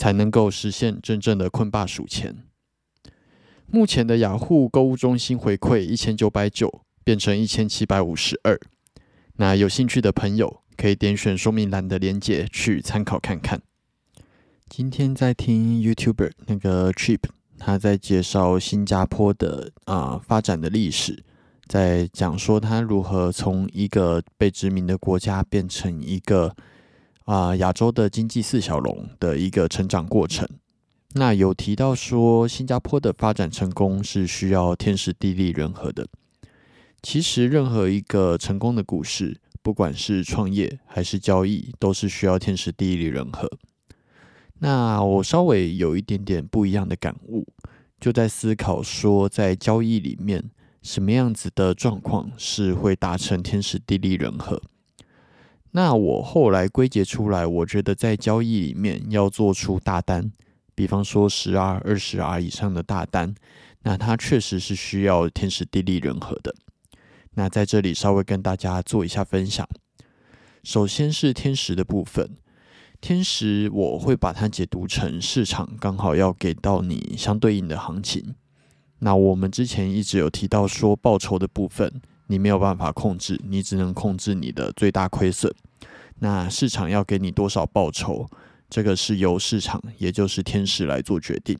才能够实现真正的困霸数钱。目前的雅虎购物中心回馈一千九百九变成一千七百五十二。那有兴趣的朋友可以点选说明栏的链接去参考看看。今天在听 YouTuber 那个 Trip，他在介绍新加坡的啊发展的历史，在讲说他如何从一个被殖民的国家变成一个。啊，亚洲的经济四小龙的一个成长过程。那有提到说，新加坡的发展成功是需要天时地利人和的。其实，任何一个成功的故事，不管是创业还是交易，都是需要天时地利人和。那我稍微有一点点不一样的感悟，就在思考说，在交易里面，什么样子的状况是会达成天时地利人和？那我后来归结出来，我觉得在交易里面要做出大单，比方说十 R、二十 R 以上的大单，那它确实是需要天时地利人和的。那在这里稍微跟大家做一下分享。首先是天时的部分，天时我会把它解读成市场刚好要给到你相对应的行情。那我们之前一直有提到说报酬的部分。你没有办法控制，你只能控制你的最大亏损。那市场要给你多少报酬，这个是由市场，也就是天使来做决定。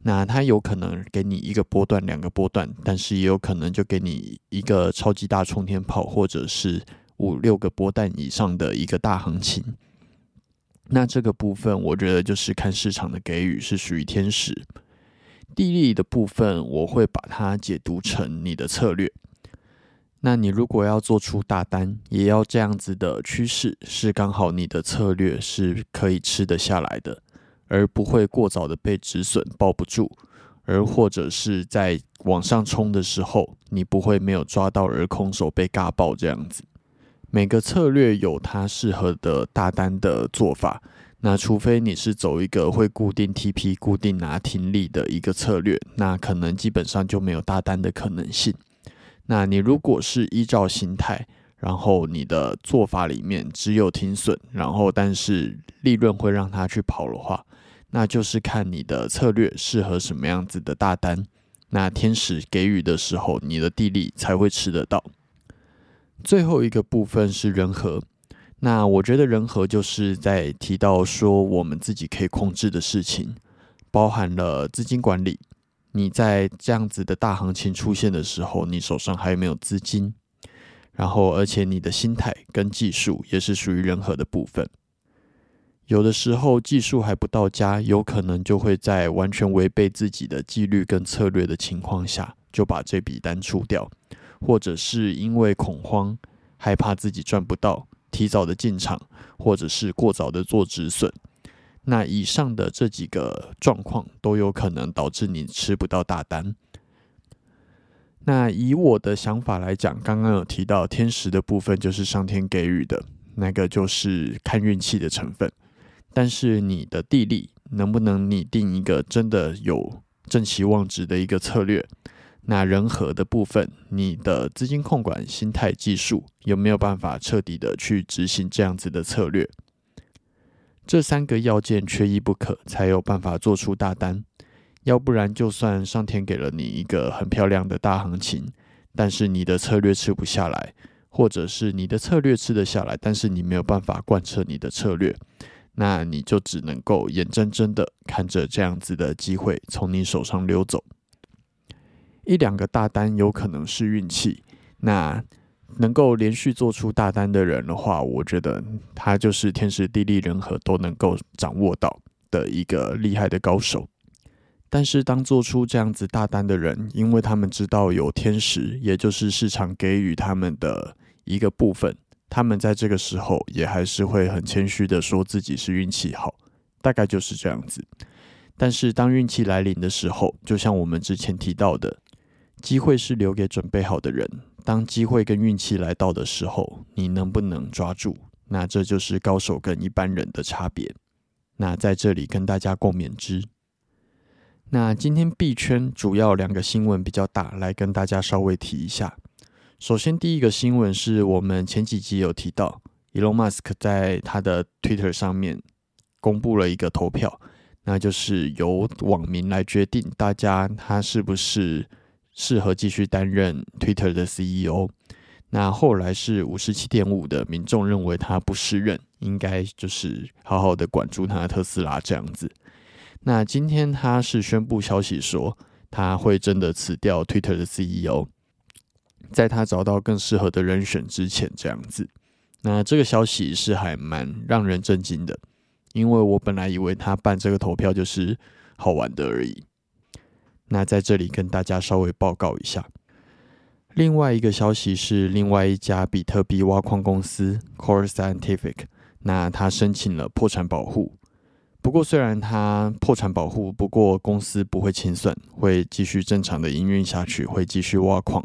那它有可能给你一个波段、两个波段，但是也有可能就给你一个超级大冲天炮，或者是五六个波段以上的一个大行情。那这个部分，我觉得就是看市场的给予是属于天使。地利的部分，我会把它解读成你的策略。那你如果要做出大单，也要这样子的趋势，是刚好你的策略是可以吃得下来的，而不会过早的被止损抱不住，而或者是在往上冲的时候，你不会没有抓到而空手被嘎爆这样子。每个策略有它适合的大单的做法，那除非你是走一个会固定 TP、固定拿停利的一个策略，那可能基本上就没有大单的可能性。那你如果是依照形态，然后你的做法里面只有停损，然后但是利润会让它去跑的话，那就是看你的策略适合什么样子的大单。那天使给予的时候，你的地利才会吃得到。最后一个部分是人和，那我觉得人和就是在提到说我们自己可以控制的事情，包含了资金管理。你在这样子的大行情出现的时候，你手上还有没有资金？然后，而且你的心态跟技术也是属于人和的部分。有的时候技术还不到家，有可能就会在完全违背自己的纪律跟策略的情况下，就把这笔单出掉，或者是因为恐慌，害怕自己赚不到，提早的进场，或者是过早的做止损。那以上的这几个状况都有可能导致你吃不到大单。那以我的想法来讲，刚刚有提到天时的部分就是上天给予的，那个就是看运气的成分。但是你的地利，能不能拟定一个真的有正期望值的一个策略？那人和的部分，你的资金控管、心态、技术有没有办法彻底的去执行这样子的策略？这三个要件缺一不可，才有办法做出大单。要不然，就算上天给了你一个很漂亮的大行情，但是你的策略吃不下来，或者是你的策略吃得下来，但是你没有办法贯彻你的策略，那你就只能够眼睁睁的看着这样子的机会从你手上溜走。一两个大单有可能是运气，那能够连续做出大单的人的话，我觉得他就是天时地利人和都能够掌握到的一个厉害的高手。但是，当做出这样子大单的人，因为他们知道有天时，也就是市场给予他们的一个部分，他们在这个时候也还是会很谦虚的说自己是运气好，大概就是这样子。但是，当运气来临的时候，就像我们之前提到的，机会是留给准备好的人。当机会跟运气来到的时候，你能不能抓住？那这就是高手跟一般人的差别。那在这里跟大家共勉之。那今天币圈主要两个新闻比较大，来跟大家稍微提一下。首先，第一个新闻是我们前几集有提到，Elon Musk 在他的 Twitter 上面公布了一个投票，那就是由网民来决定大家他是不是适合继续担任 Twitter 的 CEO。那后来是五十七点五的民众认为他不适任，应该就是好好的管住他的特斯拉这样子。那今天他是宣布消息说，他会真的辞掉 Twitter 的 CEO，在他找到更适合的人选之前，这样子。那这个消息是还蛮让人震惊的，因为我本来以为他办这个投票就是好玩的而已。那在这里跟大家稍微报告一下，另外一个消息是，另外一家比特币挖矿公司 Core Scientific，那他申请了破产保护。不过，虽然它破产保护，不过公司不会清算，会继续正常的营运下去，会继续挖矿。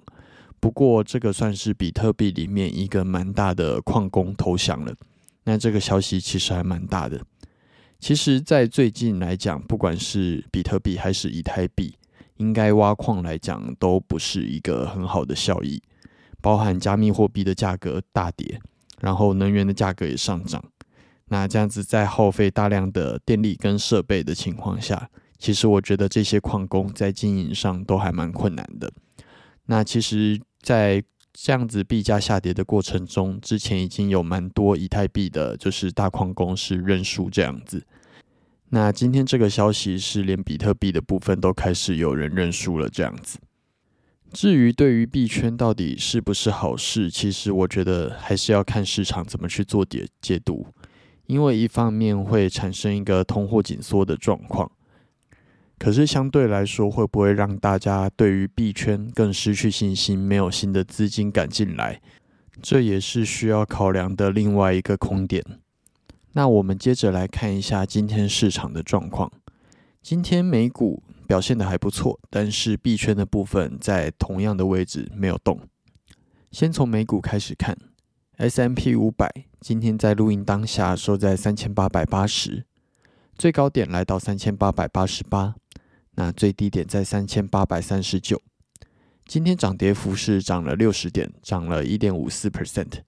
不过，这个算是比特币里面一个蛮大的矿工投降了。那这个消息其实还蛮大的。其实，在最近来讲，不管是比特币还是以太币，应该挖矿来讲都不是一个很好的效益，包含加密货币的价格大跌，然后能源的价格也上涨。那这样子在耗费大量的电力跟设备的情况下，其实我觉得这些矿工在经营上都还蛮困难的。那其实，在这样子币价下跌的过程中，之前已经有蛮多以太币的，就是大矿工是认输这样子。那今天这个消息是连比特币的部分都开始有人认输了这样子。至于对于币圈到底是不是好事，其实我觉得还是要看市场怎么去做解解读。因为一方面会产生一个通货紧缩的状况，可是相对来说，会不会让大家对于币圈更失去信心，没有新的资金赶进来，这也是需要考量的另外一个空点。那我们接着来看一下今天市场的状况。今天美股表现的还不错，但是币圈的部分在同样的位置没有动。先从美股开始看。S M P 五百今天在录音当下收在三千八百八十，最高点来到三千八百八十八，那最低点在三千八百三十九。今天涨跌幅是涨了六十点，涨了一点五四 percent。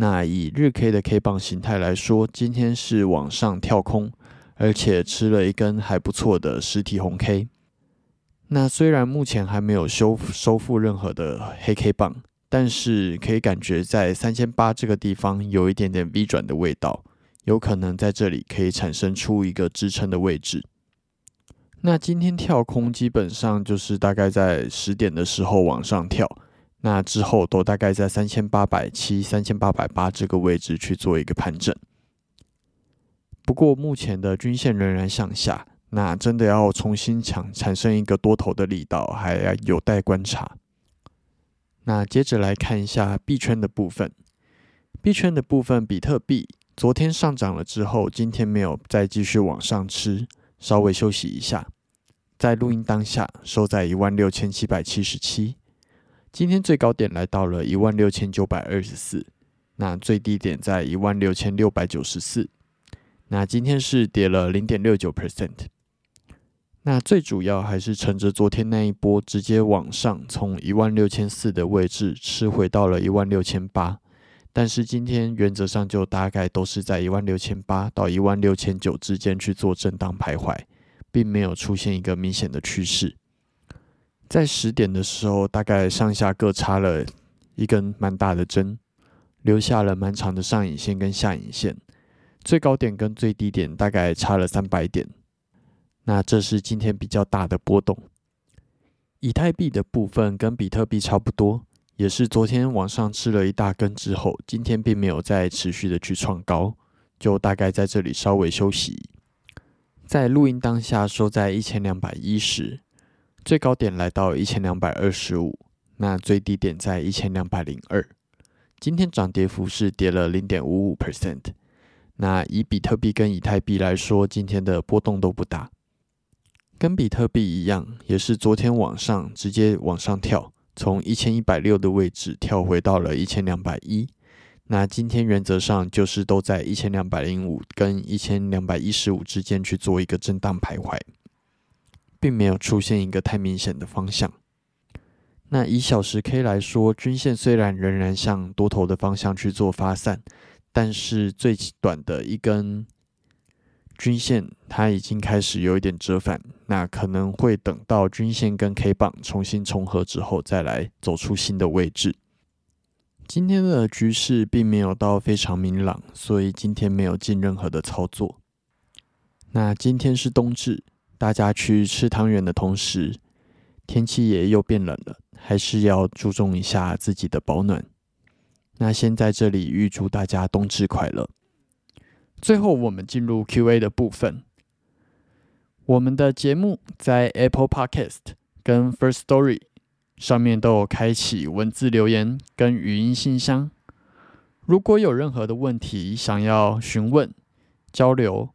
那以日 K 的 K 棒形态来说，今天是往上跳空，而且吃了一根还不错的实体红 K。那虽然目前还没有修收复任何的黑 K 棒。但是可以感觉在三千八这个地方有一点点 V 转的味道，有可能在这里可以产生出一个支撑的位置。那今天跳空基本上就是大概在十点的时候往上跳，那之后都大概在三千八百七、三千八百八这个位置去做一个盘整。不过目前的均线仍然向下，那真的要重新强产生一个多头的力道，还要有待观察。那接着来看一下币圈的部分。币圈的部分，比特币昨天上涨了之后，今天没有再继续往上吃，稍微休息一下。在录音当下，收在一万六千七百七十七。今天最高点来到了一万六千九百二十四，那最低点在一万六千六百九十四。那今天是跌了零点六九 percent。那最主要还是乘着昨天那一波，直接往上从一万六千四的位置吃回到了一万六千八。但是今天原则上就大概都是在一万六千八到一万六千九之间去做震荡徘徊，并没有出现一个明显的趋势。在十点的时候，大概上下各插了一根蛮大的针，留下了蛮长的上影线跟下影线，最高点跟最低点大概差了三百点。那这是今天比较大的波动。以太币的部分跟比特币差不多，也是昨天晚上吃了一大根之后，今天并没有再持续的去创高，就大概在这里稍微休息。在录音当下收在一千两百一十，最高点来到一千两百二十五，那最低点在一千两百零二。今天涨跌幅是跌了零点五五 percent。那以比特币跟以太币来说，今天的波动都不大。跟比特币一样，也是昨天往上直接往上跳，从一千一百六的位置跳回到了一千两百一。那今天原则上就是都在一千两百零五跟一千两百一十五之间去做一个震荡徘徊，并没有出现一个太明显的方向。那以小时 K 来说，均线虽然仍然向多头的方向去做发散，但是最短的一根。均线它已经开始有一点折返，那可能会等到均线跟 K 棒重新重合之后，再来走出新的位置。今天的局势并没有到非常明朗，所以今天没有进任何的操作。那今天是冬至，大家去吃汤圆的同时，天气也又变冷了，还是要注重一下自己的保暖。那先在这里预祝大家冬至快乐。最后，我们进入 Q&A 的部分。我们的节目在 Apple Podcast 跟 First Story 上面都有开启文字留言跟语音信箱。如果有任何的问题想要询问、交流，